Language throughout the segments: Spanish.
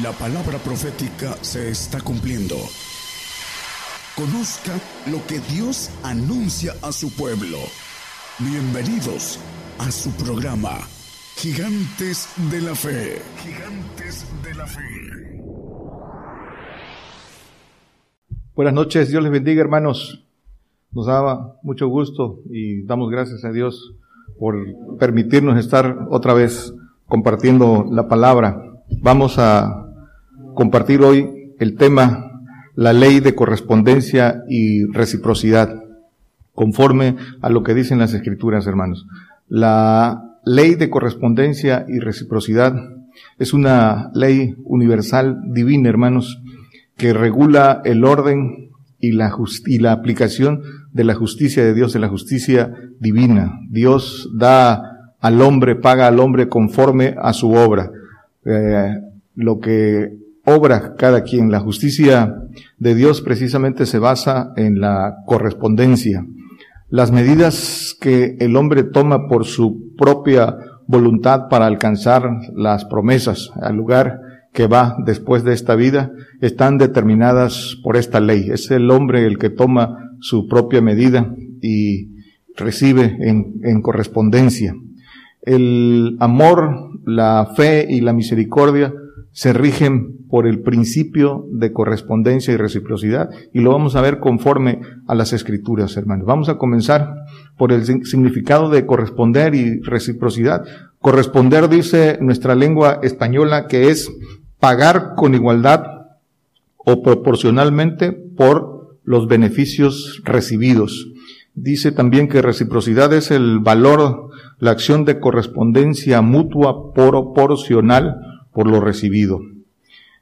La palabra profética se está cumpliendo. Conozca lo que Dios anuncia a su pueblo. Bienvenidos a su programa, Gigantes de la Fe. Gigantes de la Fe. Buenas noches, Dios les bendiga hermanos. Nos daba mucho gusto y damos gracias a Dios por permitirnos estar otra vez compartiendo la palabra. Vamos a compartir hoy el tema la ley de correspondencia y reciprocidad, conforme a lo que dicen las escrituras, hermanos. La ley de correspondencia y reciprocidad es una ley universal divina, hermanos, que regula el orden y la, y la aplicación de la justicia de Dios, de la justicia divina. Dios da al hombre, paga al hombre conforme a su obra. Eh, lo que obra cada quien, la justicia de Dios precisamente se basa en la correspondencia. Las medidas que el hombre toma por su propia voluntad para alcanzar las promesas al lugar que va después de esta vida están determinadas por esta ley. Es el hombre el que toma su propia medida y recibe en, en correspondencia. El amor, la fe y la misericordia se rigen por el principio de correspondencia y reciprocidad y lo vamos a ver conforme a las escrituras, hermanos. Vamos a comenzar por el significado de corresponder y reciprocidad. Corresponder dice nuestra lengua española que es pagar con igualdad o proporcionalmente por los beneficios recibidos. Dice también que reciprocidad es el valor, la acción de correspondencia mutua proporcional por lo recibido.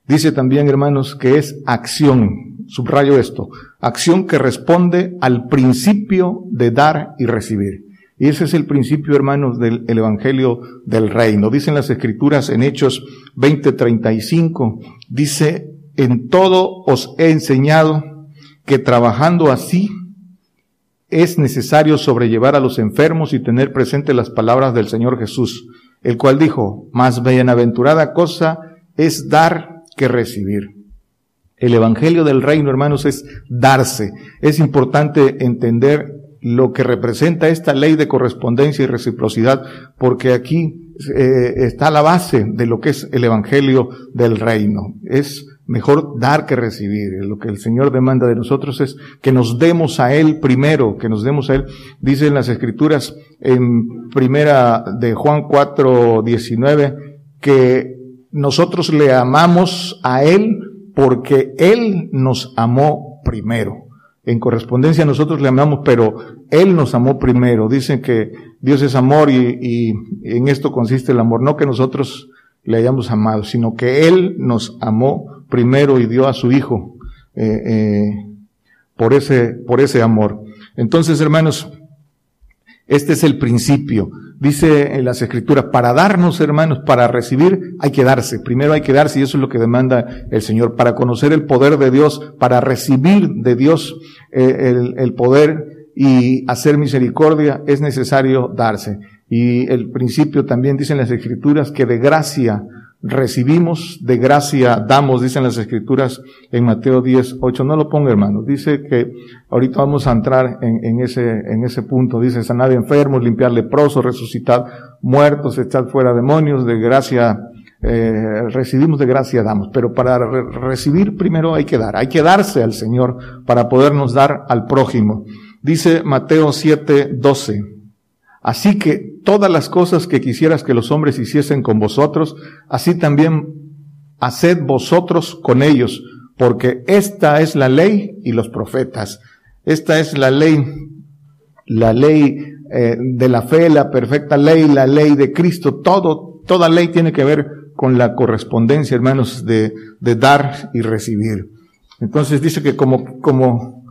Dice también, hermanos, que es acción, subrayo esto, acción que responde al principio de dar y recibir. Y ese es el principio, hermanos, del Evangelio del Reino. Dicen las Escrituras en Hechos 20:35, dice, en todo os he enseñado que trabajando así es necesario sobrellevar a los enfermos y tener presente las palabras del Señor Jesús el cual dijo, más bienaventurada cosa es dar que recibir. El Evangelio del Reino, hermanos, es darse. Es importante entender lo que representa esta ley de correspondencia y reciprocidad, porque aquí eh, está la base de lo que es el Evangelio del Reino. Es mejor dar que recibir. Lo que el Señor demanda de nosotros es que nos demos a Él primero, que nos demos a Él. Dicen las Escrituras en primera de Juan 4, 19, que nosotros le amamos a Él porque Él nos amó primero. En correspondencia nosotros le amamos, pero Él nos amó primero. Dicen que Dios es amor y, y en esto consiste el amor. No que nosotros le hayamos amado, sino que Él nos amó primero y dio a su Hijo eh, eh, por, ese, por ese amor. Entonces, hermanos, este es el principio. Dice en las escrituras, para darnos, hermanos, para recibir, hay que darse. Primero hay que darse y eso es lo que demanda el Señor. Para conocer el poder de Dios, para recibir de Dios eh, el, el poder y hacer misericordia, es necesario darse. Y el principio también dice en las escrituras que de gracia recibimos, de gracia damos, dicen las escrituras en Mateo 10, 8. No lo ponga hermano. Dice que ahorita vamos a entrar en, ese, en ese punto. Dice sanar enfermos, limpiar leprosos, resucitar muertos, echar fuera demonios, de gracia, eh, recibimos de gracia damos. Pero para recibir primero hay que dar. Hay que darse al Señor para podernos dar al prójimo. Dice Mateo 7, 12. Así que todas las cosas que quisieras que los hombres hiciesen con vosotros, así también haced vosotros con ellos, porque esta es la ley y los profetas. Esta es la ley, la ley eh, de la fe, la perfecta ley, la ley de Cristo. Todo, toda ley tiene que ver con la correspondencia, hermanos, de, de dar y recibir. Entonces dice que como, como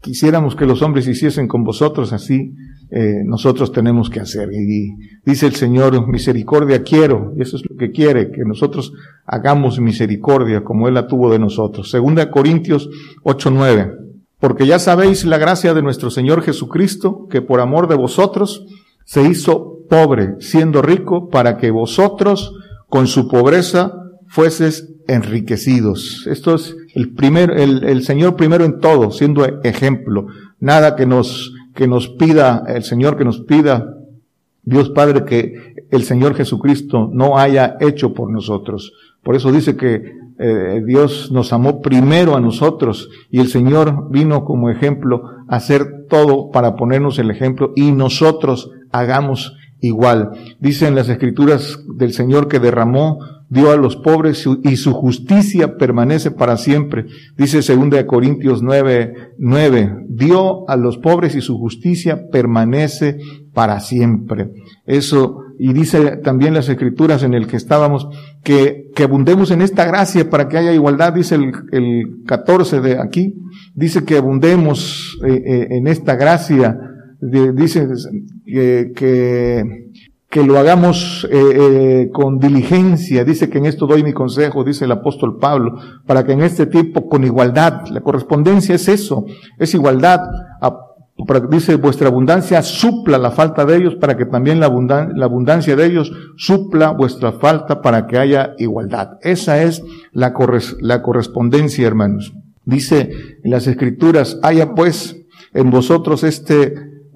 quisiéramos que los hombres hiciesen con vosotros, así eh, nosotros tenemos que hacer. Y dice el Señor, misericordia quiero, y eso es lo que quiere, que nosotros hagamos misericordia como Él la tuvo de nosotros. Segunda Corintios 8:9. Porque ya sabéis la gracia de nuestro Señor Jesucristo, que por amor de vosotros se hizo pobre, siendo rico, para que vosotros con su pobreza fueses enriquecidos. Esto es el primero, el, el Señor primero en todo, siendo ejemplo. Nada que nos, que nos pida, el Señor que nos pida, Dios Padre, que el Señor Jesucristo no haya hecho por nosotros. Por eso dice que eh, Dios nos amó primero a nosotros y el Señor vino como ejemplo a hacer todo para ponernos el ejemplo y nosotros hagamos igual. Dice en las escrituras del Señor que derramó, dio a los pobres y su justicia permanece para siempre. Dice 2 Corintios 9, 9, dio a los pobres y su justicia permanece para siempre. Eso, y dice también las escrituras en el que estábamos, que, que abundemos en esta gracia para que haya igualdad, dice el, el 14 de aquí, dice que abundemos eh, eh, en esta gracia, dice que, que, que, lo hagamos eh, con diligencia, dice que en esto doy mi consejo, dice el apóstol Pablo, para que en este tiempo con igualdad, la correspondencia es eso, es igualdad, dice, vuestra abundancia supla la falta de ellos para que también la, la, abundancia de ellos supla vuestra falta para que haya igualdad. Esa es la, la correspondencia, hermanos. Dice en las escrituras, haya pues en vosotros este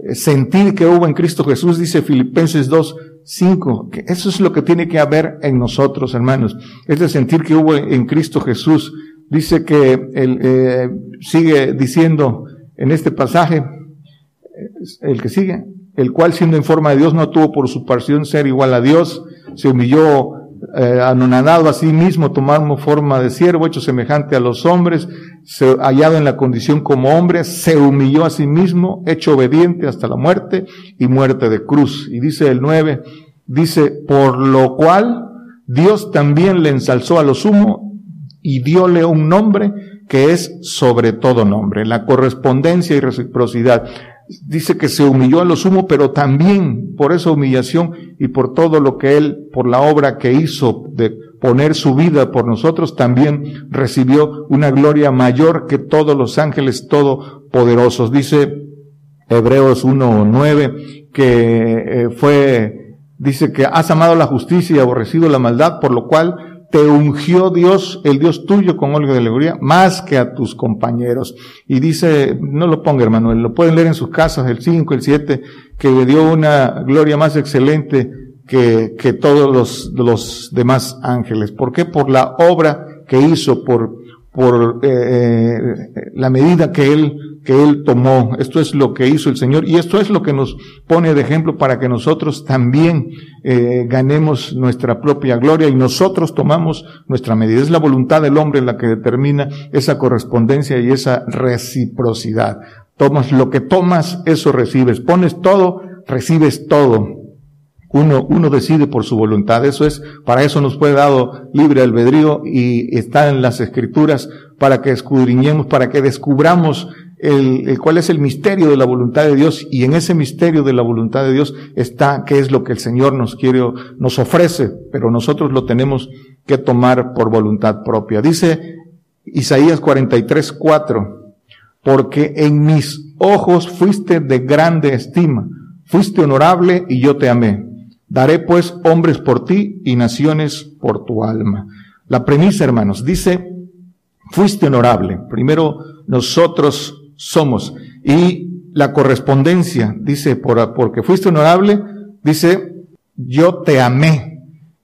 eh, sentir que hubo en Cristo Jesús, dice Filipenses 2, 5, que eso es lo que tiene que haber en nosotros, hermanos. Este sentir que hubo en Cristo Jesús. Dice que él eh, sigue diciendo en este pasaje, el que sigue, el cual siendo en forma de Dios no tuvo por su pasión ser igual a Dios, se humilló eh, anonadado a sí mismo, tomando forma de siervo, hecho semejante a los hombres, se, hallado en la condición como hombre, se humilló a sí mismo, hecho obediente hasta la muerte y muerte de cruz. Y dice el 9, dice, por lo cual Dios también le ensalzó a lo sumo y diole un nombre que es sobre todo nombre, la correspondencia y reciprocidad dice que se humilló a lo sumo, pero también por esa humillación y por todo lo que él, por la obra que hizo de poner su vida por nosotros, también recibió una gloria mayor que todos los ángeles todopoderosos. Dice Hebreos 1.9 que eh, fue, dice que has amado la justicia y aborrecido la maldad, por lo cual te ungió Dios, el Dios tuyo con óleo de alegría, más que a tus compañeros. Y dice, no lo ponga hermano, lo pueden leer en sus casas, el 5, el 7, que le dio una gloria más excelente que, que todos los, los demás ángeles. ¿Por qué? Por la obra que hizo, por, por eh, eh, la medida que él que él tomó. Esto es lo que hizo el Señor y esto es lo que nos pone de ejemplo para que nosotros también eh, ganemos nuestra propia gloria y nosotros tomamos nuestra medida. Es la voluntad del hombre la que determina esa correspondencia y esa reciprocidad. Tomas lo que tomas, eso recibes. Pones todo, recibes todo. Uno, uno decide por su voluntad. Eso es, para eso nos fue dado libre albedrío y está en las escrituras para que escudriñemos, para que descubramos el, cuál es el misterio de la voluntad de Dios y en ese misterio de la voluntad de Dios está qué es lo que el Señor nos quiere, nos ofrece, pero nosotros lo tenemos que tomar por voluntad propia. Dice Isaías 43, 4, porque en mis ojos fuiste de grande estima, fuiste honorable y yo te amé. Daré pues hombres por ti y naciones por tu alma. La premisa, hermanos, dice, fuiste honorable. Primero, nosotros somos. Y la correspondencia, dice, por, porque fuiste honorable, dice, yo te amé.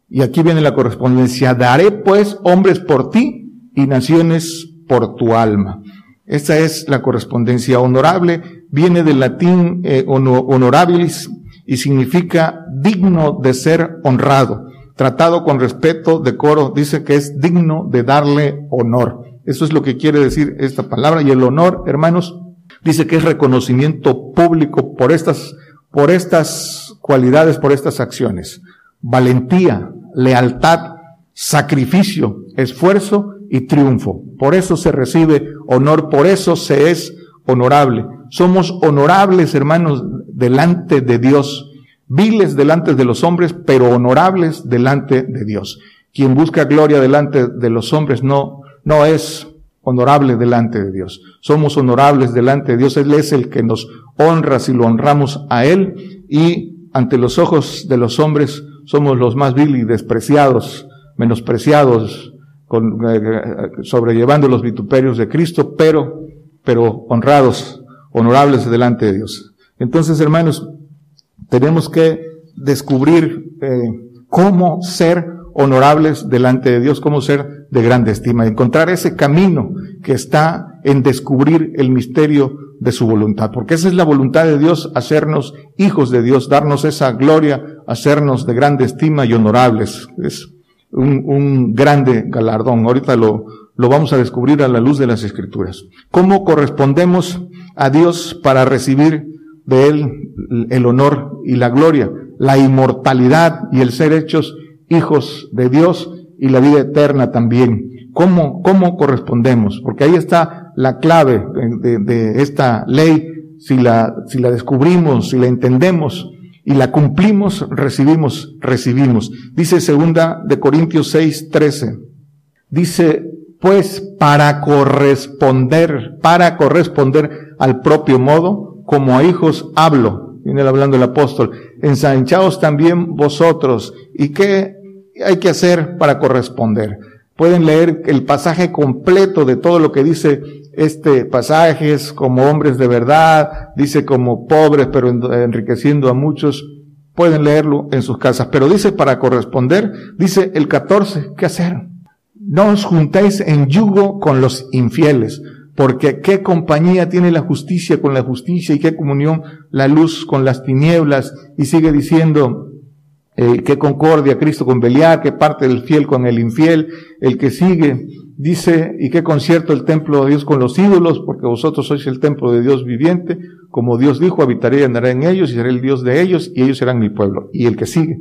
Y aquí viene la correspondencia, daré pues hombres por ti y naciones por tu alma. Esta es la correspondencia honorable, viene del latín eh, honorabilis y significa digno de ser honrado, tratado con respeto, decoro, dice que es digno de darle honor. Eso es lo que quiere decir esta palabra. Y el honor, hermanos, dice que es reconocimiento público por estas, por estas cualidades, por estas acciones. Valentía, lealtad, sacrificio, esfuerzo y triunfo. Por eso se recibe honor, por eso se es honorable. Somos honorables, hermanos, delante de Dios. Viles delante de los hombres, pero honorables delante de Dios. Quien busca gloria delante de los hombres no no es honorable delante de Dios. Somos honorables delante de Dios. Él es el que nos honra si lo honramos a Él y ante los ojos de los hombres somos los más vil y despreciados, menospreciados, con, eh, sobrellevando los vituperios de Cristo, pero, pero honrados, honorables delante de Dios. Entonces, hermanos, tenemos que descubrir eh, cómo ser honorables delante de Dios, cómo ser de grande estima, encontrar ese camino que está en descubrir el misterio de su voluntad, porque esa es la voluntad de Dios, hacernos hijos de Dios, darnos esa gloria, hacernos de grande estima y honorables. Es un, un grande galardón. Ahorita lo, lo vamos a descubrir a la luz de las escrituras. ¿Cómo correspondemos a Dios para recibir de Él el honor y la gloria, la inmortalidad y el ser hechos hijos de Dios y la vida eterna también? ¿Cómo, cómo correspondemos? Porque ahí está la clave de, esta ley. Si la, si la descubrimos, si la entendemos, y la cumplimos, recibimos, recibimos. Dice segunda de Corintios 6, 13. Dice, pues para corresponder, para corresponder al propio modo, como a hijos hablo, viene hablando el apóstol, ensanchaos también vosotros. ¿Y qué hay que hacer para corresponder? Pueden leer el pasaje completo de todo lo que dice este pasaje es como hombres de verdad, dice como pobres pero enriqueciendo a muchos. Pueden leerlo en sus casas, pero dice para corresponder, dice el 14, ¿qué hacer? No os juntéis en yugo con los infieles, porque qué compañía tiene la justicia con la justicia y qué comunión la luz con las tinieblas. Y sigue diciendo, eh, qué concordia Cristo con Beliar, qué parte del fiel con el infiel, el que sigue, Dice, ¿y qué concierto el templo de Dios con los ídolos? Porque vosotros sois el templo de Dios viviente. Como Dios dijo, habitaré y andaré en ellos y seré el Dios de ellos y ellos serán mi pueblo. Y el que sigue,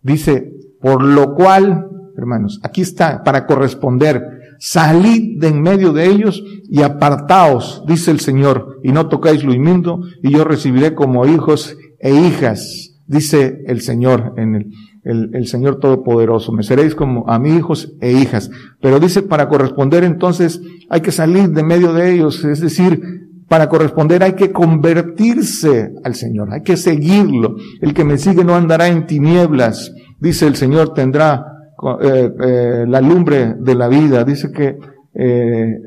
dice, por lo cual, hermanos, aquí está, para corresponder, salid de en medio de ellos y apartaos, dice el Señor, y no tocáis lo inmundo, y yo recibiré como hijos e hijas, dice el Señor en el, el, Señor Todopoderoso. Me seréis como a mis hijos e hijas. Pero dice, para corresponder entonces hay que salir de medio de ellos. Es decir, para corresponder hay que convertirse al Señor, hay que seguirlo. El que me sigue no andará en tinieblas. Dice el Señor tendrá eh, eh, la lumbre de la vida. Dice que eh,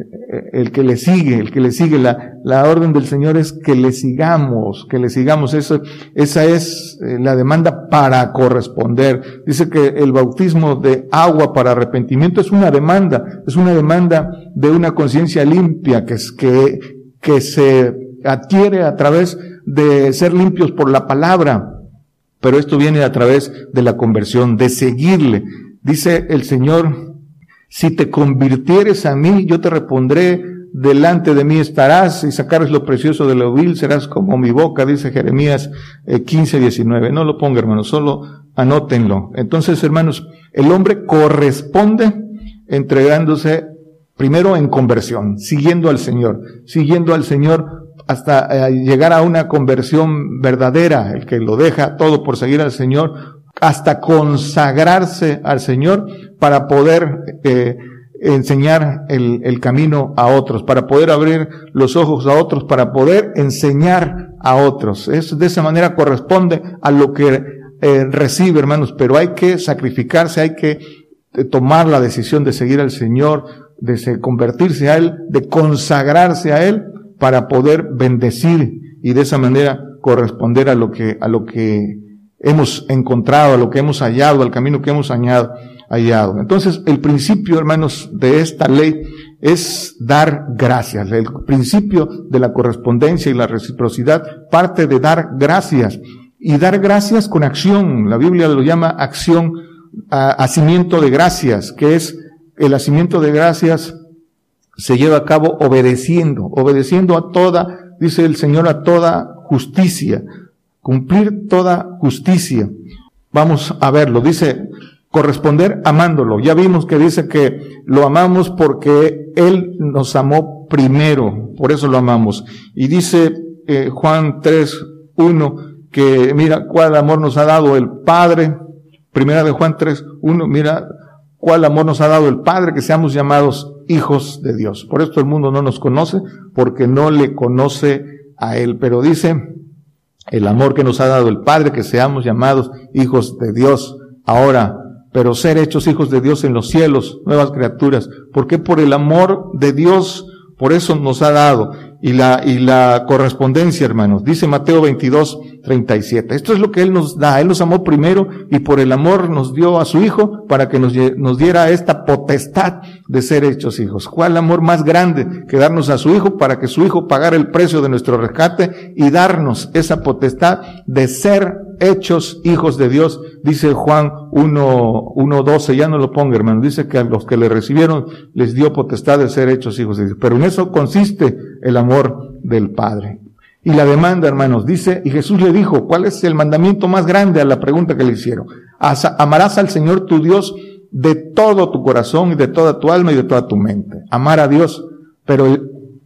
el que le sigue, el que le sigue, la, la orden del Señor es que le sigamos, que le sigamos. Eso, esa es la demanda para corresponder. Dice que el bautismo de agua para arrepentimiento es una demanda, es una demanda de una conciencia limpia que, es, que, que se adquiere a través de ser limpios por la palabra. Pero esto viene a través de la conversión, de seguirle. Dice el Señor, si te convirtieres a mí, yo te repondré, delante de mí estarás y sacares lo precioso de lo vil, serás como mi boca, dice Jeremías 15, eh, 19. No lo ponga, hermanos, solo anótenlo. Entonces, hermanos, el hombre corresponde entregándose primero en conversión, siguiendo al Señor, siguiendo al Señor hasta eh, llegar a una conversión verdadera, el que lo deja todo por seguir al Señor, hasta consagrarse al Señor para poder eh, enseñar el, el, camino a otros, para poder abrir los ojos a otros, para poder enseñar a otros. Es, de esa manera corresponde a lo que eh, recibe, hermanos, pero hay que sacrificarse, hay que eh, tomar la decisión de seguir al Señor, de convertirse a Él, de consagrarse a Él para poder bendecir y de esa manera corresponder a lo que, a lo que hemos encontrado, a lo que hemos hallado, al camino que hemos hallado. hallado. Entonces, el principio, hermanos, de esta ley es dar gracias. El principio de la correspondencia y la reciprocidad parte de dar gracias. Y dar gracias con acción. La Biblia lo llama acción, hacimiento de gracias, que es el hacimiento de gracias se lleva a cabo obedeciendo, obedeciendo a toda, dice el Señor, a toda justicia, cumplir toda justicia. Vamos a verlo, dice corresponder amándolo. Ya vimos que dice que lo amamos porque Él nos amó primero, por eso lo amamos. Y dice eh, Juan 3, 1, que mira cuál amor nos ha dado el Padre. Primera de Juan 3, 1, mira cuál amor nos ha dado el Padre, que seamos llamados hijos de Dios. Por esto el mundo no nos conoce, porque no le conoce a Él. Pero dice, el amor que nos ha dado el Padre, que seamos llamados hijos de Dios. Ahora, pero ser hechos hijos de Dios en los cielos, nuevas criaturas. porque Por el amor de Dios, por eso nos ha dado. Y la, y la correspondencia, hermanos. Dice Mateo 22, 37. Esto es lo que Él nos da. Él nos amó primero y por el amor nos dio a su Hijo para que nos, nos diera esta potestad de ser hechos hijos. ¿Cuál amor más grande que darnos a su Hijo para que su Hijo pagara el precio de nuestro rescate y darnos esa potestad de ser hechos hijos de Dios, dice Juan 1, 12, ya no lo ponga hermano, dice que a los que le recibieron les dio potestad de ser hechos hijos de Dios. Pero en eso consiste el amor del Padre. Y la demanda, hermanos, dice, y Jesús le dijo, ¿cuál es el mandamiento más grande a la pregunta que le hicieron? Amarás al Señor tu Dios de todo tu corazón y de toda tu alma y de toda tu mente. Amar a Dios, pero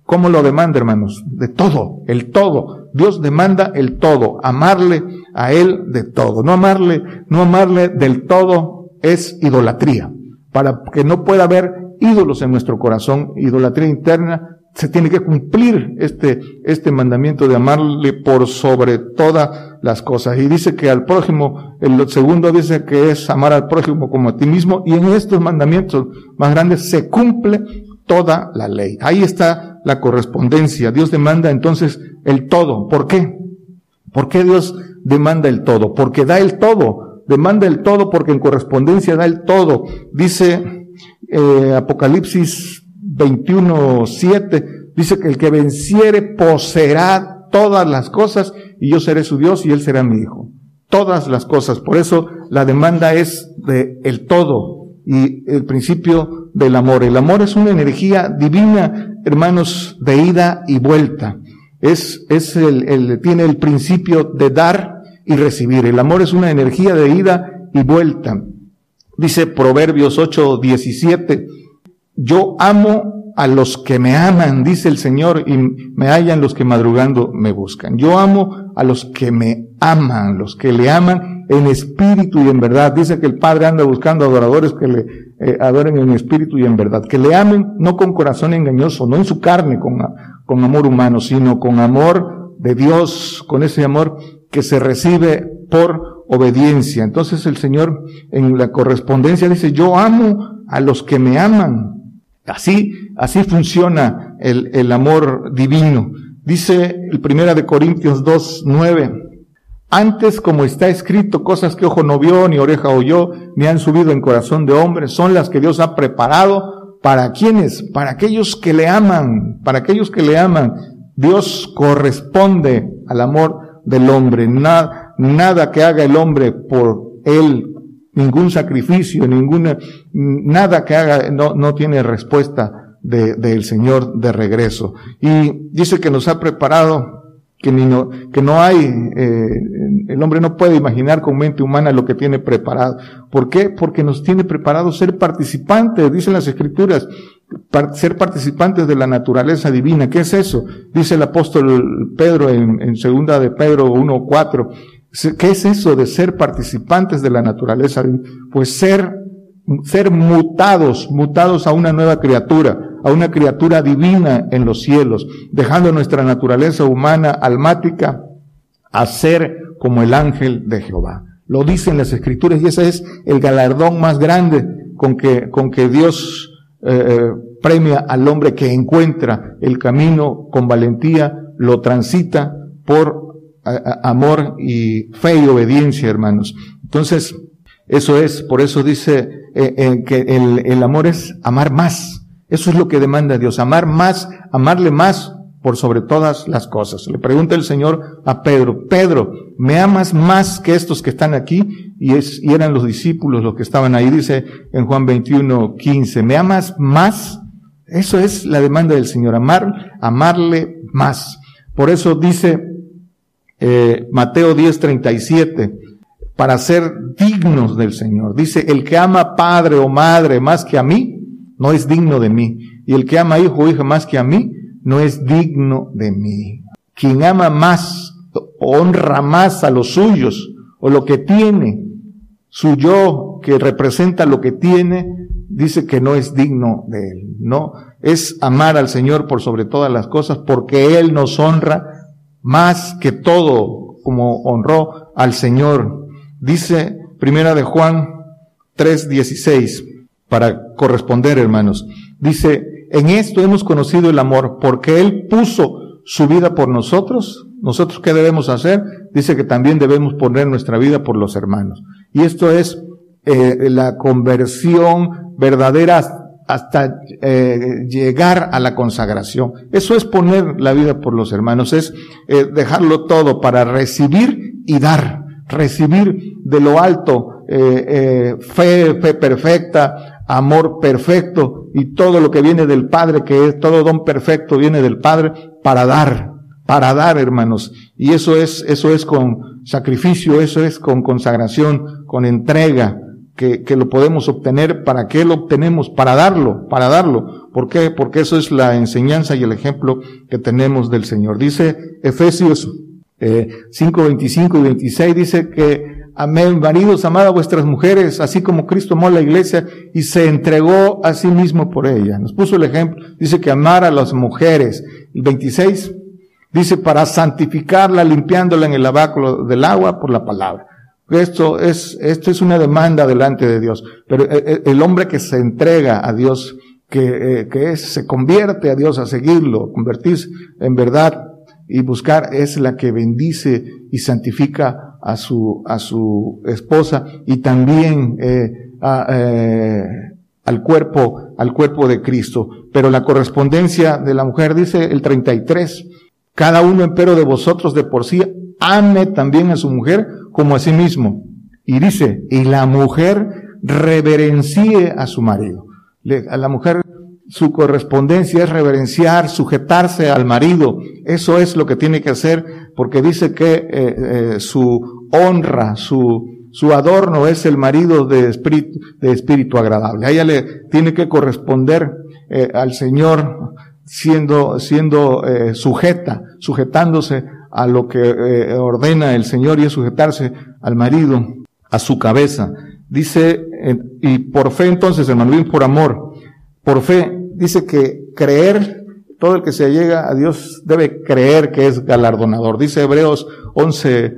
¿cómo lo demanda, hermanos? De todo, el todo. Dios demanda el todo, amarle a Él de todo. No amarle, no amarle del todo es idolatría. Para que no pueda haber ídolos en nuestro corazón, idolatría interna, se tiene que cumplir este, este mandamiento de amarle por sobre todas las cosas. Y dice que al prójimo, el segundo dice que es amar al prójimo como a ti mismo, y en estos mandamientos más grandes se cumple toda la ley. Ahí está la correspondencia. Dios demanda entonces el todo. ¿Por qué? ¿Por qué Dios demanda el todo? Porque da el todo. Demanda el todo porque en correspondencia da el todo. Dice eh, Apocalipsis 21, 7, dice que el que venciere poseerá todas las cosas y yo seré su Dios y él será mi hijo. Todas las cosas. Por eso la demanda es de el todo y el principio del amor. El amor es una energía divina, hermanos, de ida y vuelta. Es, es el, el, tiene el principio de dar y recibir. El amor es una energía de ida y vuelta. Dice Proverbios 8, 17, yo amo a los que me aman, dice el Señor, y me hallan los que madrugando me buscan. Yo amo a los que me aman, los que le aman en espíritu y en verdad. Dice que el Padre anda buscando adoradores que le eh, adoren en espíritu y en verdad. Que le amen no con corazón engañoso, no en su carne, con, con amor humano, sino con amor de Dios, con ese amor que se recibe por obediencia. Entonces el Señor en la correspondencia dice, yo amo a los que me aman. Así, así funciona el, el amor divino. Dice el primera de Corintios 2, 9. Antes, como está escrito, cosas que ojo no vio, ni oreja oyó, ni han subido en corazón de hombre, son las que Dios ha preparado para quienes, para aquellos que le aman, para aquellos que le aman. Dios corresponde al amor del hombre. Nada, nada que haga el hombre por él ningún sacrificio, ninguna, nada que haga, no, no tiene respuesta del de, Señor de regreso. Y dice que nos ha preparado, que, ni no, que no hay, eh, el hombre no puede imaginar con mente humana lo que tiene preparado. ¿Por qué? Porque nos tiene preparado ser participantes, dicen las escrituras, ser participantes de la naturaleza divina. ¿Qué es eso? Dice el apóstol Pedro en, en segunda de Pedro 1.4 ¿Qué es eso de ser participantes de la naturaleza? Pues ser, ser mutados, mutados a una nueva criatura, a una criatura divina en los cielos, dejando nuestra naturaleza humana almática a ser como el ángel de Jehová. Lo dicen las escrituras y ese es el galardón más grande con que, con que Dios eh, eh, premia al hombre que encuentra el camino con valentía, lo transita por amor y fe y obediencia, hermanos. Entonces, eso es, por eso dice eh, eh, que el, amor es amar más. Eso es lo que demanda Dios, amar más, amarle más por sobre todas las cosas. Le pregunta el Señor a Pedro, Pedro, ¿me amas más que estos que están aquí? Y, y eran los discípulos los que estaban ahí, dice en Juan 21, 15, ¿me amas más? Eso es la demanda del Señor, amar, amarle más. Por eso dice eh, Mateo 10:37, para ser dignos del Señor. Dice, el que ama padre o madre más que a mí, no es digno de mí. Y el que ama hijo o hija más que a mí, no es digno de mí. Quien ama más, honra más a los suyos o lo que tiene, su yo que representa lo que tiene, dice que no es digno de él. No, es amar al Señor por sobre todas las cosas porque Él nos honra más que todo como honró al Señor. Dice Primera de Juan 3.16 para corresponder, hermanos. Dice, en esto hemos conocido el amor porque Él puso su vida por nosotros. ¿Nosotros qué debemos hacer? Dice que también debemos poner nuestra vida por los hermanos. Y esto es eh, la conversión verdadera hasta eh, llegar a la consagración. Eso es poner la vida por los hermanos, es eh, dejarlo todo para recibir y dar, recibir de lo alto eh, fe, fe perfecta, amor perfecto y todo lo que viene del Padre, que es todo don perfecto viene del Padre para dar, para dar, hermanos. Y eso es, eso es con sacrificio, eso es con consagración, con entrega, que, que, lo podemos obtener. ¿Para qué lo obtenemos? Para darlo, para darlo. ¿Por qué? Porque eso es la enseñanza y el ejemplo que tenemos del Señor. Dice Efesios eh, 5, 25 y 26, dice que, amén, maridos, amad a vuestras mujeres, así como Cristo amó a la iglesia y se entregó a sí mismo por ella. Nos puso el ejemplo, dice que amar a las mujeres. El 26 dice para santificarla, limpiándola en el lavacro del agua por la palabra. Esto es, esto es una demanda delante de Dios. Pero eh, eh, el hombre que se entrega a Dios, que, eh, que es, se convierte a Dios a seguirlo, convertirse en verdad y buscar, es la que bendice y santifica a su, a su esposa y también al cuerpo, al cuerpo de Cristo. Pero la correspondencia de la mujer dice el 33, cada uno empero de vosotros de por sí ame también a su mujer como a sí mismo. Y dice, y la mujer reverencie a su marido. a la mujer su correspondencia es reverenciar, sujetarse al marido. Eso es lo que tiene que hacer porque dice que eh, eh, su honra, su, su adorno es el marido de espíritu, de espíritu agradable. Ella le tiene que corresponder eh, al Señor siendo, siendo sujeta, sujetándose a lo que eh, ordena el Señor y es sujetarse al marido, a su cabeza. Dice, y por fe entonces, hermano, bien por amor, por fe, dice que creer, todo el que se llega a Dios debe creer que es galardonador. Dice Hebreos 11,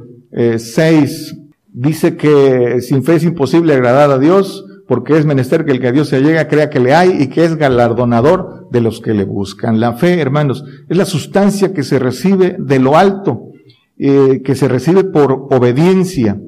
6, eh, dice que sin fe es imposible agradar a Dios, porque es menester que el que a Dios se llega crea que le hay y que es galardonador de los que le buscan. La fe, hermanos, es la sustancia que se recibe de lo alto, eh, que se recibe por obediencia.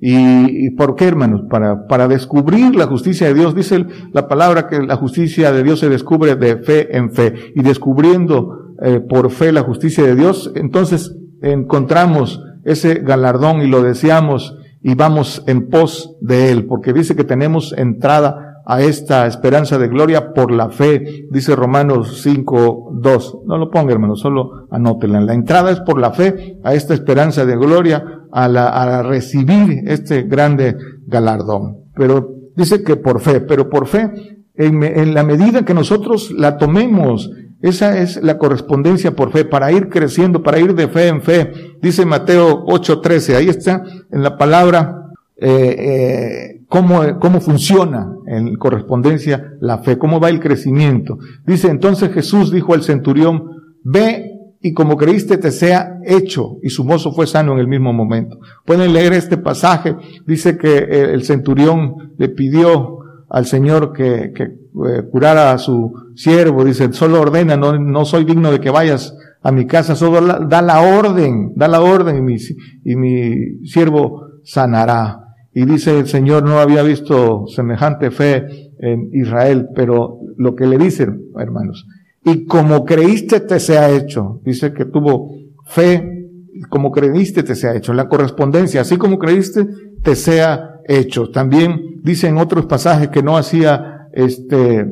¿Y, por qué, hermanos? Para, para descubrir la justicia de Dios. Dice la palabra que la justicia de Dios se descubre de fe en fe. Y descubriendo eh, por fe la justicia de Dios, entonces encontramos ese galardón y lo deseamos y vamos en pos de Él, porque dice que tenemos entrada a esta esperanza de gloria por la fe, dice Romanos 5, 2. No lo ponga, hermano, solo anótela. La entrada es por la fe a esta esperanza de gloria, a, la, a recibir este grande galardón. Pero dice que por fe, pero por fe, en, en la medida que nosotros la tomemos, esa es la correspondencia por fe, para ir creciendo, para ir de fe en fe. Dice Mateo 8:13, ahí está en la palabra eh, eh, cómo, cómo funciona en correspondencia la fe, cómo va el crecimiento. Dice entonces Jesús dijo al centurión, ve y como creíste te sea hecho. Y su mozo fue sano en el mismo momento. Pueden leer este pasaje. Dice que el centurión le pidió al Señor que, que eh, curara a su siervo, dice, solo ordena, no, no soy digno de que vayas a mi casa, solo da la orden, da la orden y mi, y mi siervo sanará. Y dice el Señor, no había visto semejante fe en Israel, pero lo que le dicen, hermanos, y como creíste te sea hecho, dice que tuvo fe, como creíste te sea hecho, la correspondencia, así como creíste te sea hecho. También dice en otros pasajes que no hacía este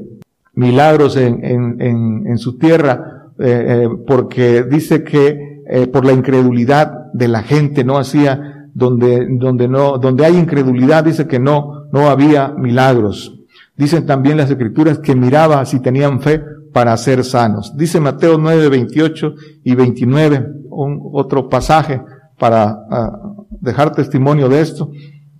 milagros en, en, en, su tierra, eh, eh, porque dice que eh, por la incredulidad de la gente no hacía donde, donde no, donde hay incredulidad, dice que no, no había milagros. Dicen también las escrituras que miraba si tenían fe para ser sanos. Dice Mateo 9, 28 y 29, un, otro pasaje para uh, dejar testimonio de esto.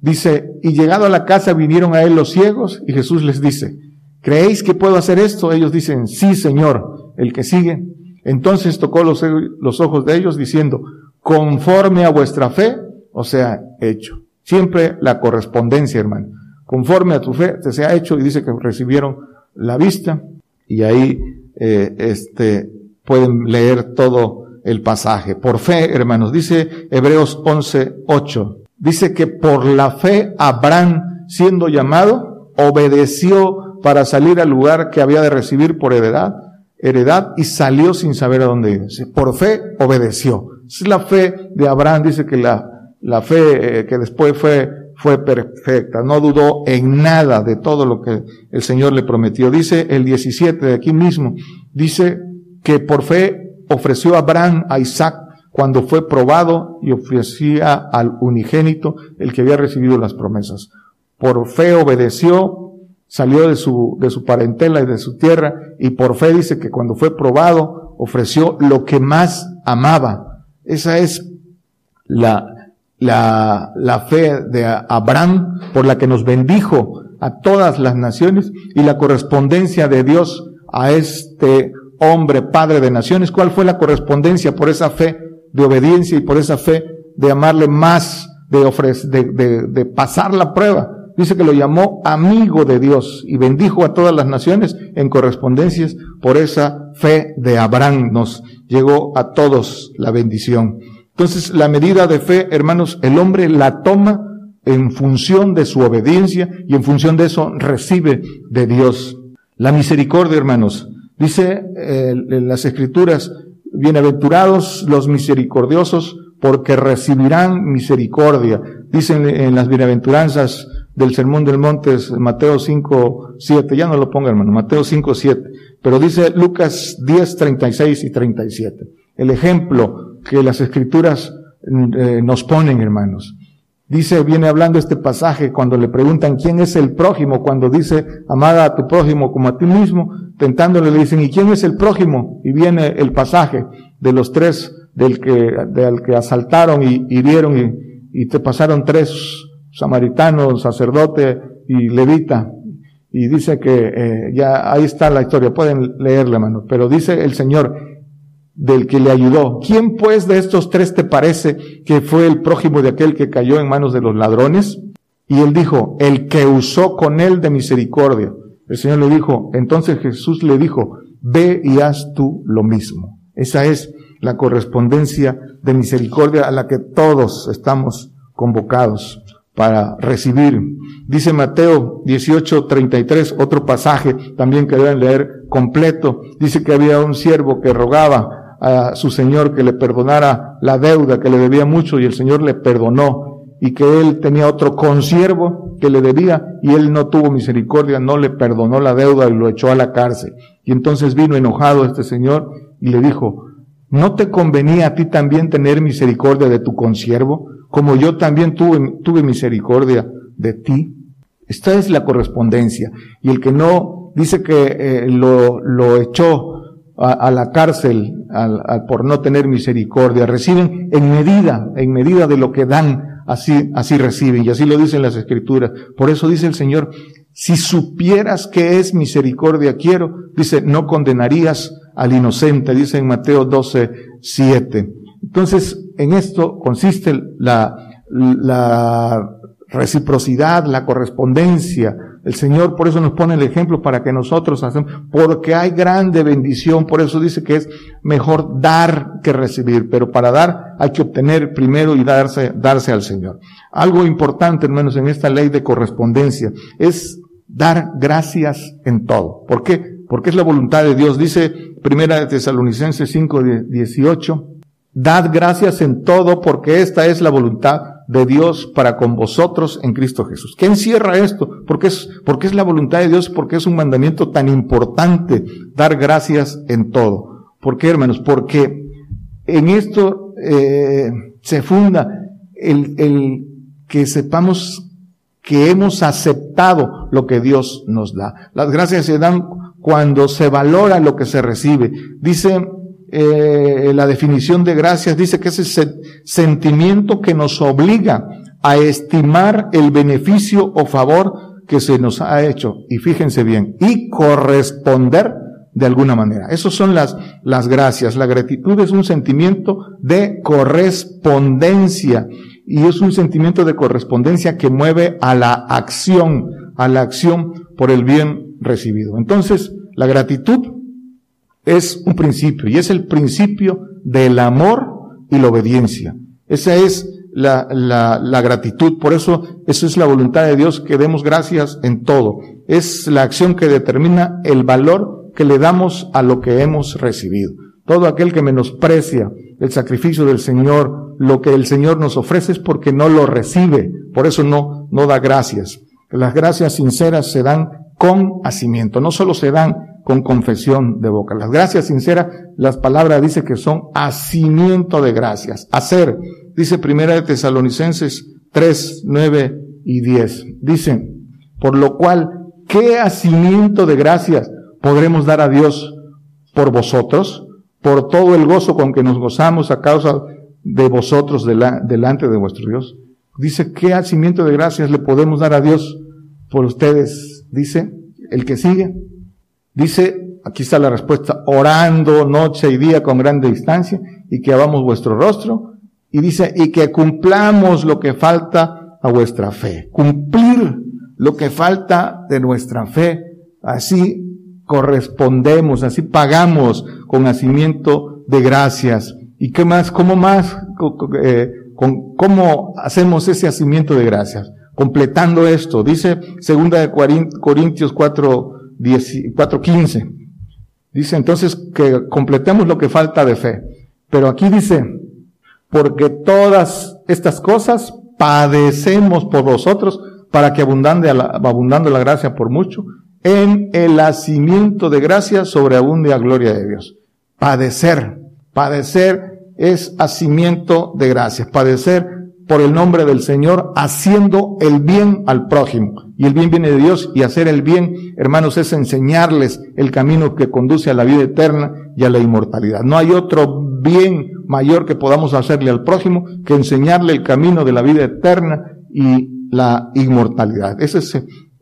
Dice, y llegado a la casa vinieron a él los ciegos y Jesús les dice, ¿creéis que puedo hacer esto? Ellos dicen, sí, Señor. El que sigue. Entonces tocó los, los ojos de ellos diciendo, conforme a vuestra fe, o sea, hecho. Siempre la correspondencia, hermano. conforme a tu fe te sea hecho y dice que recibieron la vista y ahí eh, este pueden leer todo el pasaje. Por fe, hermanos, dice Hebreos 11, 8. Dice que por la fe Abraham, siendo llamado, obedeció para salir al lugar que había de recibir por heredad, heredad y salió sin saber a dónde ir. Por fe obedeció. Es la fe de Abraham, dice que la, la fe eh, que después fue, fue perfecta. No dudó en nada de todo lo que el Señor le prometió. Dice el 17 de aquí mismo, dice que por fe ofreció Abraham a Isaac cuando fue probado y ofrecía al unigénito el que había recibido las promesas. Por fe obedeció, salió de su, de su parentela y de su tierra y por fe dice que cuando fue probado ofreció lo que más amaba. Esa es la, la, la fe de Abraham por la que nos bendijo a todas las naciones y la correspondencia de Dios a este hombre, padre de naciones, ¿cuál fue la correspondencia por esa fe de obediencia y por esa fe de amarle más, de ofrecer, de, de, pasar la prueba? Dice que lo llamó amigo de Dios y bendijo a todas las naciones en correspondencias por esa fe de Abraham. Nos llegó a todos la bendición. Entonces, la medida de fe, hermanos, el hombre la toma en función de su obediencia y en función de eso recibe de Dios. La misericordia, hermanos, Dice eh, las escrituras, bienaventurados los misericordiosos porque recibirán misericordia. Dicen en las bienaventuranzas del Sermón del Monte, Mateo 5, 7, ya no lo ponga hermano, Mateo 5, 7, pero dice Lucas 10, 36 y 37. El ejemplo que las escrituras eh, nos ponen, hermanos. Dice, viene hablando este pasaje cuando le preguntan quién es el prójimo, cuando dice, amada a tu prójimo como a ti mismo, tentándole le dicen, ¿y quién es el prójimo? Y viene el pasaje de los tres del que, del que asaltaron y hirieron y, y te pasaron tres samaritanos, sacerdote y levita. Y dice que eh, ya ahí está la historia, pueden leerla, hermano. Pero dice el Señor, del que le ayudó. ¿Quién pues de estos tres te parece que fue el prójimo de aquel que cayó en manos de los ladrones? Y él dijo, el que usó con él de misericordia. El Señor le dijo, entonces Jesús le dijo, ve y haz tú lo mismo. Esa es la correspondencia de misericordia a la que todos estamos convocados para recibir. Dice Mateo 18:33, otro pasaje también que deben leer completo. Dice que había un siervo que rogaba a su Señor que le perdonara la deuda que le debía mucho y el Señor le perdonó y que él tenía otro consiervo que le debía y él no tuvo misericordia, no le perdonó la deuda y lo echó a la cárcel. Y entonces vino enojado este Señor y le dijo, ¿no te convenía a ti también tener misericordia de tu consiervo, como yo también tuve, tuve misericordia de ti? Esta es la correspondencia. Y el que no dice que eh, lo, lo echó a, la cárcel por no tener misericordia. Reciben en medida, en medida de lo que dan, así, así reciben. Y así lo dicen las escrituras. Por eso dice el Señor, si supieras que es misericordia quiero, dice, no condenarías al inocente, dice en Mateo 12, 7. Entonces, en esto consiste la, la reciprocidad, la correspondencia, el Señor por eso nos pone el ejemplo para que nosotros hacemos, porque hay grande bendición, por eso dice que es mejor dar que recibir, pero para dar hay que obtener primero y darse, darse al Señor. Algo importante, hermanos, en esta ley de correspondencia es dar gracias en todo. ¿Por qué? Porque es la voluntad de Dios. Dice Primera de Tesalonicenses 5, 18, dad gracias en todo porque esta es la voluntad de Dios para con vosotros en Cristo Jesús. ¿Qué encierra esto? Porque es, porque es la voluntad de Dios, porque es un mandamiento tan importante dar gracias en todo. ¿Por qué, hermanos? Porque en esto eh, se funda el, el que sepamos que hemos aceptado lo que Dios nos da. Las gracias se dan cuando se valora lo que se recibe. Dice eh, la definición de gracias dice que es ese sentimiento que nos obliga a estimar el beneficio o favor que se nos ha hecho. Y fíjense bien, y corresponder de alguna manera. Esas son las, las gracias. La gratitud es un sentimiento de correspondencia. y es un sentimiento de correspondencia que mueve a la acción, a la acción por el bien recibido. Entonces, la gratitud es un principio y es el principio del amor y la obediencia. Esa es la, la, la, gratitud. Por eso, eso es la voluntad de Dios, que demos gracias en todo. Es la acción que determina el valor que le damos a lo que hemos recibido. Todo aquel que menosprecia el sacrificio del Señor, lo que el Señor nos ofrece es porque no lo recibe. Por eso no, no da gracias. Las gracias sinceras se dan con hacimiento. No solo se dan con confesión de boca. Las gracias sinceras, las palabras dice que son hacimiento de gracias. Hacer, dice primera de Tesalonicenses 3, 9 y 10. Dice, por lo cual, ¿qué hacimiento de gracias podremos dar a Dios por vosotros? por todo el gozo con que nos gozamos a causa de vosotros delante de vuestro Dios. Dice, ¿qué hacimiento de gracias le podemos dar a Dios por ustedes? Dice, el que sigue. Dice, aquí está la respuesta, orando noche y día con grande distancia y que hagamos vuestro rostro. Y dice, y que cumplamos lo que falta a vuestra fe. Cumplir lo que falta de nuestra fe. Así correspondemos, así pagamos con nacimiento de gracias. ¿Y qué más? ¿Cómo más? Eh, con, ¿Cómo hacemos ese hacimiento de gracias? Completando esto, dice segunda de Corintios 4, 4, 15. Dice entonces que completemos lo que falta de fe. Pero aquí dice, porque todas estas cosas padecemos por vosotros para que abundando la, abundando la gracia por mucho, en el hacimiento de gracia sobreabunde a gloria de Dios. Padecer. Padecer es hacimiento de gracias. Padecer por el nombre del Señor, haciendo el bien al prójimo. Y el bien viene de Dios y hacer el bien, hermanos, es enseñarles el camino que conduce a la vida eterna y a la inmortalidad. No hay otro bien mayor que podamos hacerle al prójimo que enseñarle el camino de la vida eterna y la inmortalidad. Ese es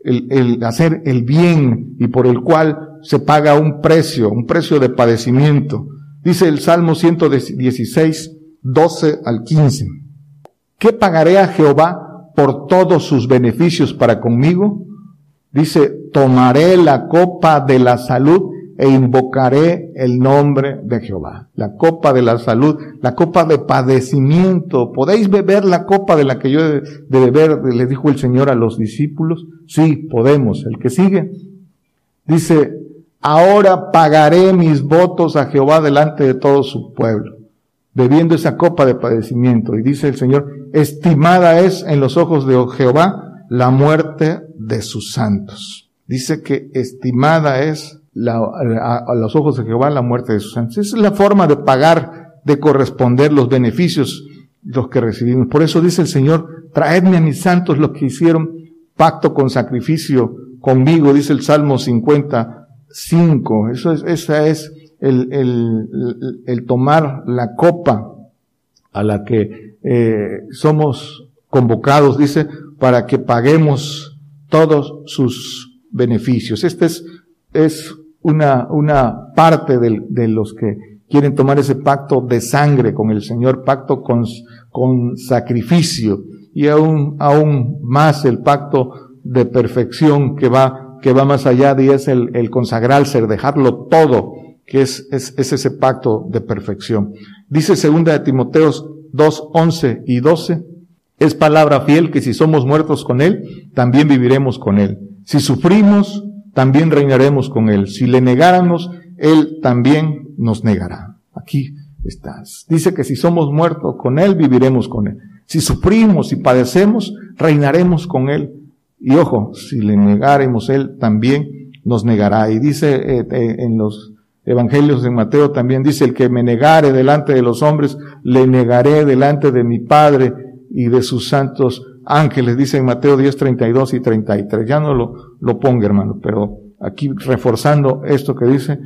el, hacer el bien y por el cual se paga un precio, un precio de padecimiento. Dice el Salmo 116, 12 al 15. ¿Qué pagaré a Jehová por todos sus beneficios para conmigo? Dice, tomaré la copa de la salud e invocaré el nombre de Jehová. La copa de la salud, la copa de padecimiento. ¿Podéis beber la copa de la que yo de, beber, le dijo el Señor a los discípulos? Sí, podemos. El que sigue dice, ahora pagaré mis votos a Jehová delante de todo su pueblo, bebiendo esa copa de padecimiento. Y dice el Señor, estimada es en los ojos de Jehová la muerte de sus santos. Dice que estimada es a, los ojos de Jehová la muerte de sus santos. Esa es la forma de pagar, de corresponder los beneficios los que recibimos. Por eso dice el Señor, traedme a mis santos los que hicieron pacto con sacrificio conmigo, dice el Salmo 55. Eso es, esa es el, el, el tomar la copa a la que eh, somos convocados, dice, para que paguemos todos sus beneficios. Este es, es una, una parte de, de los que quieren tomar ese pacto de sangre con el Señor, pacto con, con sacrificio y aún, aún más el pacto de perfección que va, que va más allá y es el, el consagrarse, dejarlo todo, que es, es, es, ese pacto de perfección. Dice segunda de Timoteos 2, 11 y 12, es palabra fiel que si somos muertos con Él, también viviremos con Él. Si sufrimos, también reinaremos con Él. Si le negáramos, Él también nos negará. Aquí estás. Dice que si somos muertos con Él, viviremos con Él. Si sufrimos y padecemos, reinaremos con Él. Y ojo, si le negáremos, Él también nos negará. Y dice eh, eh, en los Evangelios de Mateo también dice, el que me negare delante de los hombres, le negaré delante de mi Padre y de sus santos ángeles, dice en Mateo 10, 32 y 33. Ya no lo, lo ponga, hermano, pero aquí reforzando esto que dice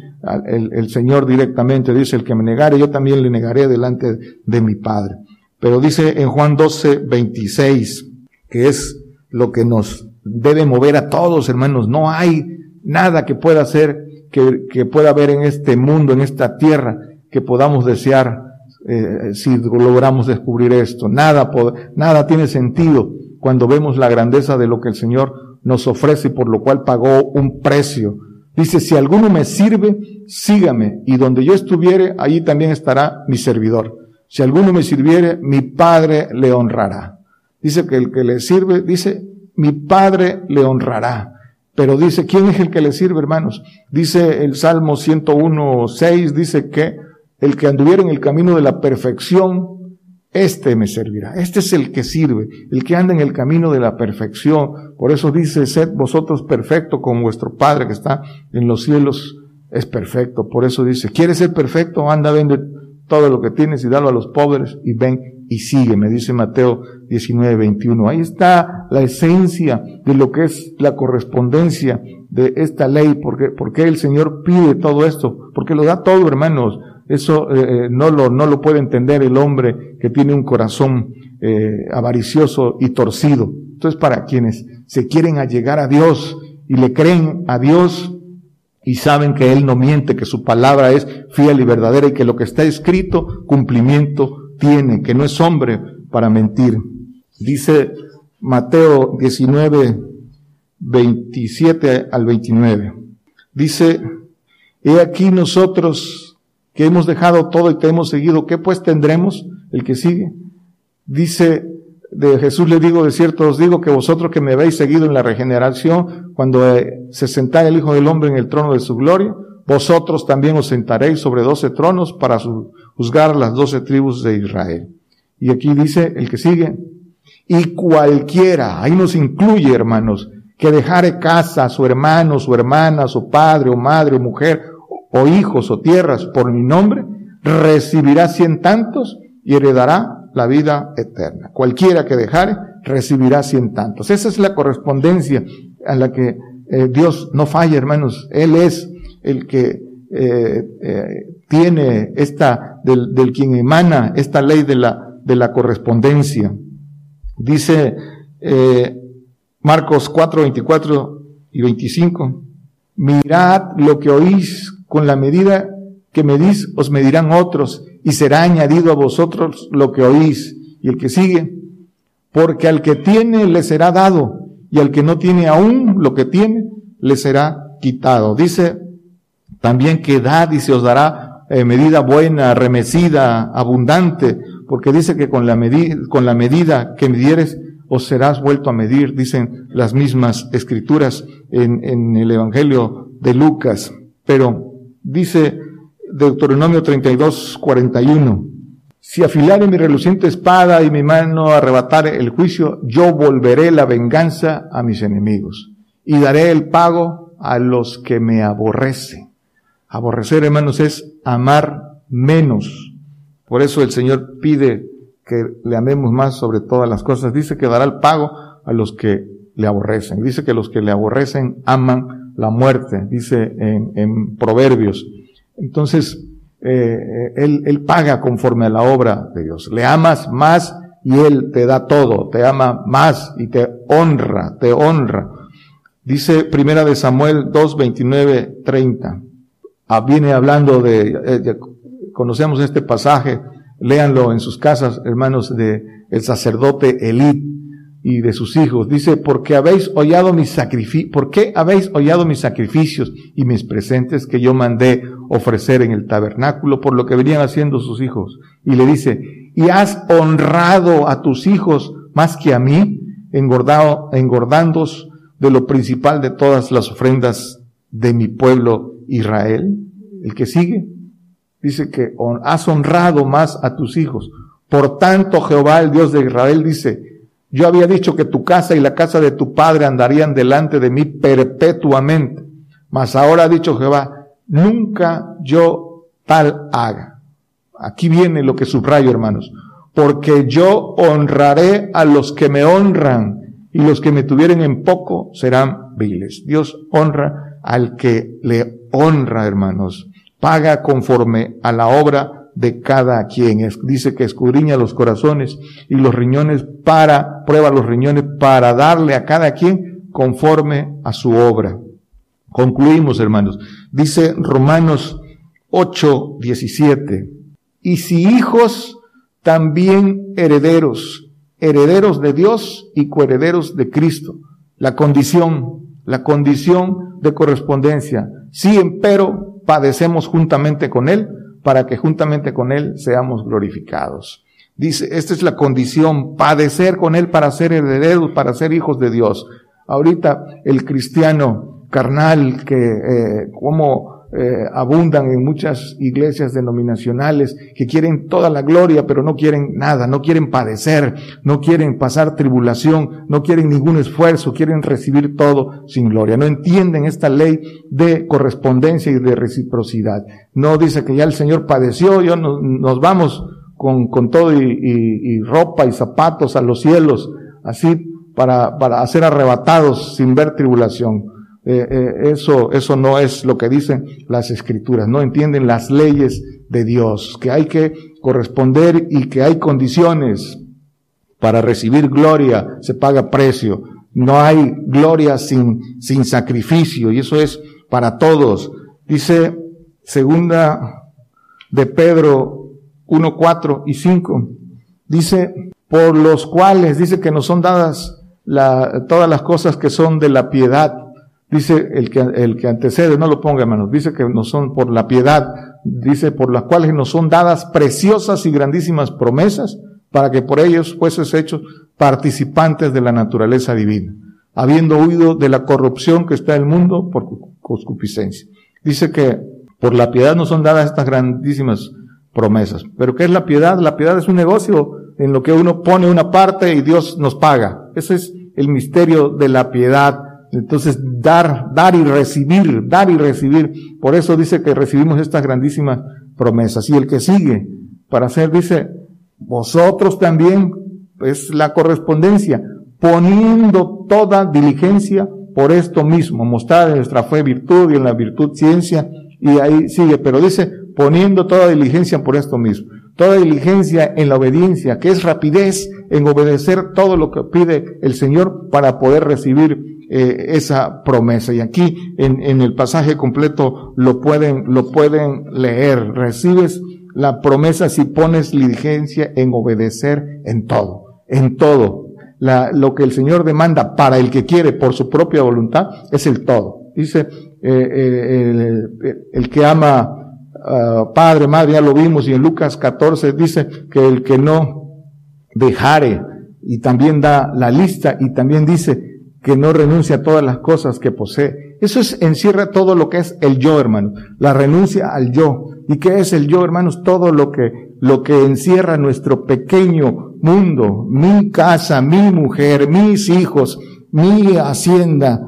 el, el, Señor directamente, dice, el que me negare, yo también le negaré delante de mi Padre. Pero dice en Juan 12, 26, que es lo que nos debe mover a todos, hermanos. No hay nada que pueda hacer, que, que pueda haber en este mundo, en esta tierra, que podamos desear eh, si logramos descubrir esto. Nada, nada tiene sentido cuando vemos la grandeza de lo que el Señor nos ofrece y por lo cual pagó un precio. Dice, si alguno me sirve, sígame, y donde yo estuviere, allí también estará mi servidor. Si alguno me sirviere, mi Padre le honrará. Dice que el que le sirve, dice, mi Padre le honrará. Pero dice, ¿quién es el que le sirve, hermanos? Dice el Salmo 101, 6, dice que el que anduviera en el camino de la perfección, este me servirá. Este es el que sirve, el que anda en el camino de la perfección. Por eso dice, sed vosotros perfecto como vuestro Padre que está en los cielos es perfecto. Por eso dice, ¿quieres ser perfecto? Anda, vende todo lo que tienes y dalo a los pobres y ven y sigue, me dice Mateo 19, 21. Ahí está la esencia de lo que es la correspondencia de esta ley, porque, porque el Señor pide todo esto, porque lo da todo, hermanos. Eso eh, eh, no, lo, no lo puede entender el hombre que tiene un corazón eh, avaricioso y torcido. Entonces, para quienes se quieren allegar a Dios y le creen a Dios y saben que Él no miente, que su palabra es fiel y verdadera y que lo que está escrito, cumplimiento tiene, que no es hombre para mentir. Dice Mateo 19, 27 al 29. Dice, he aquí nosotros que hemos dejado todo y te hemos seguido, ¿qué pues tendremos? El que sigue. Dice, de Jesús le digo, de cierto os digo que vosotros que me habéis seguido en la regeneración, cuando eh, se sentare el Hijo del Hombre en el trono de su gloria, vosotros también os sentaréis sobre doce tronos para juzgar las doce tribus de Israel. Y aquí dice el que sigue, y cualquiera, ahí nos incluye hermanos, que dejare casa, su hermano, su hermana, su padre o madre o mujer, o hijos o tierras por mi nombre, recibirá cien tantos y heredará la vida eterna. Cualquiera que dejare, recibirá cien tantos. Esa es la correspondencia a la que eh, Dios no falla, hermanos. Él es el que eh, eh, tiene esta, del, del, quien emana esta ley de la, de la correspondencia. Dice eh, Marcos 4, 24 y 25, mirad lo que oís con la medida que medís, os medirán otros, y será añadido a vosotros lo que oís. Y el que sigue, porque al que tiene le será dado, y al que no tiene aún lo que tiene, le será quitado. Dice también que y se os dará eh, medida buena, remecida, abundante, porque dice que con la, medida, con la medida que midieres os serás vuelto a medir, dicen las mismas escrituras en, en el Evangelio de Lucas. Pero dice Deuteronomio 32, 41, si afilare mi reluciente espada y mi mano arrebatare el juicio, yo volveré la venganza a mis enemigos y daré el pago a los que me aborrecen. Aborrecer, hermanos, es amar menos. Por eso el Señor pide que le amemos más sobre todas las cosas. Dice que dará el pago a los que le aborrecen. Dice que los que le aborrecen aman la muerte. Dice en, Proverbios. Entonces, eh, él, él paga conforme a la obra de Dios. Le amas más y Él te da todo. Te ama más y te honra, te honra. Dice Primera de Samuel 2, 29, 30. Ah, viene hablando eh, de, conocemos este pasaje, léanlo en sus casas, hermanos, de el sacerdote Elí y de sus hijos. Dice, porque habéis hollado mis sacrificios, ¿por qué habéis hollado mis sacrificios y mis presentes que yo mandé ofrecer en el tabernáculo por lo que venían haciendo sus hijos? Y le dice, y has honrado a tus hijos más que a mí, engordado, engordándos de lo principal de todas las ofrendas de mi pueblo Israel, el que sigue, dice que has honrado más a tus hijos. Por tanto, Jehová, el Dios de Israel, dice, yo había dicho que tu casa y la casa de tu padre andarían delante de mí perpetuamente. Mas ahora ha dicho Jehová, nunca yo tal haga. Aquí viene lo que subrayo, hermanos. Porque yo honraré a los que me honran y los que me tuvieren en poco serán viles. Dios honra al que le honra, hermanos. Paga conforme a la obra de cada quien. dice que escudriña los corazones y los riñones para, prueba los riñones para darle a cada quien conforme a su obra. Concluimos, hermanos. Dice Romanos 8, 17. y si hijos, también herederos, herederos de Dios y coherederos de Cristo. La condición, la condición de correspondencia. Si empero padecemos juntamente con Él, para que juntamente con Él seamos glorificados. Dice, esta es la condición, padecer con Él para ser herederos, para ser hijos de Dios. Ahorita el cristiano carnal que eh, como eh, abundan en muchas iglesias denominacionales que quieren toda la gloria pero no quieren nada, no quieren padecer, no quieren pasar tribulación, no quieren ningún esfuerzo, quieren recibir todo sin gloria. No entienden esta ley de correspondencia y de reciprocidad. No dice que ya el Señor padeció, yo nos, vamos con, con todo y, y ropa y zapatos a los cielos, así para, para ser arrebatados sin ver tribulación. Eh, eh, eso, eso no es lo que dicen las escrituras. No entienden las leyes de Dios, que hay que corresponder y que hay condiciones para recibir gloria, se paga precio. No hay gloria sin, sin sacrificio y eso es para todos. Dice segunda de Pedro 1, 4 y 5. Dice, por los cuales, dice que nos son dadas todas las cosas que son de la piedad. Dice el que, el que antecede, no lo ponga hermanos, dice que no son por la piedad, dice por las cuales nos son dadas preciosas y grandísimas promesas para que por ellos fueses hechos participantes de la naturaleza divina, habiendo huido de la corrupción que está en el mundo por concupiscencia. Dice que por la piedad nos son dadas estas grandísimas promesas. Pero ¿qué es la piedad? La piedad es un negocio en lo que uno pone una parte y Dios nos paga. Ese es el misterio de la piedad. Entonces, dar, dar y recibir, dar y recibir. Por eso dice que recibimos estas grandísimas promesas. Y el que sigue, para hacer, dice, vosotros también, es la correspondencia, poniendo toda diligencia por esto mismo, mostrar en nuestra fe virtud y en la virtud ciencia, y ahí sigue, pero dice, poniendo toda diligencia por esto mismo toda diligencia en la obediencia, que es rapidez en obedecer todo lo que pide el Señor para poder recibir eh, esa promesa. Y aquí en, el pasaje completo lo pueden, lo pueden leer. Recibes la promesa si pones diligencia en obedecer en todo, en todo. Lo que el Señor demanda para el que quiere por su propia voluntad es el todo. Dice, eh, eh, el que ama Ah, padre, madre, ya lo vimos, y en Lucas 14 dice que el que no dejare, y también da la lista, y también dice que no renuncia a todas las cosas que posee. Eso es, encierra todo lo que es el yo, hermano, la renuncia al yo. ¿Y qué es el yo, hermanos? Todo lo que, lo que encierra nuestro pequeño mundo, mi casa, mi mujer, mis hijos, mi hacienda,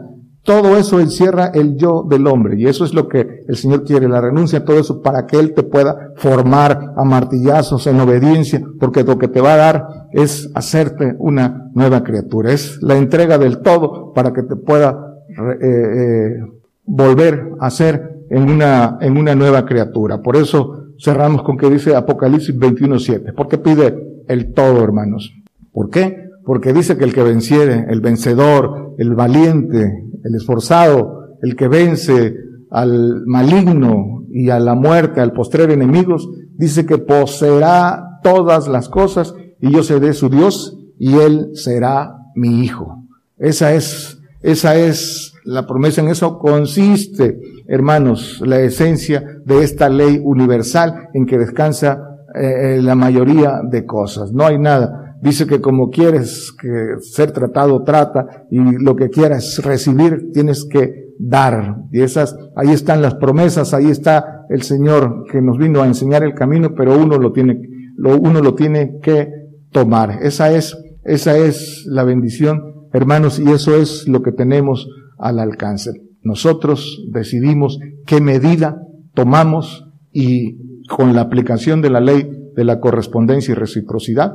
todo eso encierra el yo del hombre y eso es lo que el Señor quiere, la renuncia a todo eso para que Él te pueda formar a martillazos en obediencia, porque lo que te va a dar es hacerte una nueva criatura, es la entrega del todo para que te pueda eh, eh, volver a ser en una, en una nueva criatura. Por eso cerramos con que dice Apocalipsis 21.7, porque pide el todo, hermanos. ¿Por qué? Porque dice que el que venciere, el vencedor, el valiente, el esforzado, el que vence al maligno y a la muerte, al postrer enemigos, dice que poseerá todas las cosas y yo seré su Dios y él será mi hijo. Esa es, esa es la promesa, en eso consiste, hermanos, la esencia de esta ley universal en que descansa eh, la mayoría de cosas. No hay nada dice que como quieres que ser tratado, trata, y lo que quieras recibir, tienes que dar. Y esas, ahí están las promesas, ahí está el Señor que nos vino a enseñar el camino, pero uno lo tiene, lo, uno lo tiene que tomar. Esa es, esa es la bendición, hermanos, y eso es lo que tenemos al alcance. Nosotros decidimos qué medida tomamos y con la aplicación de la ley de la correspondencia y reciprocidad,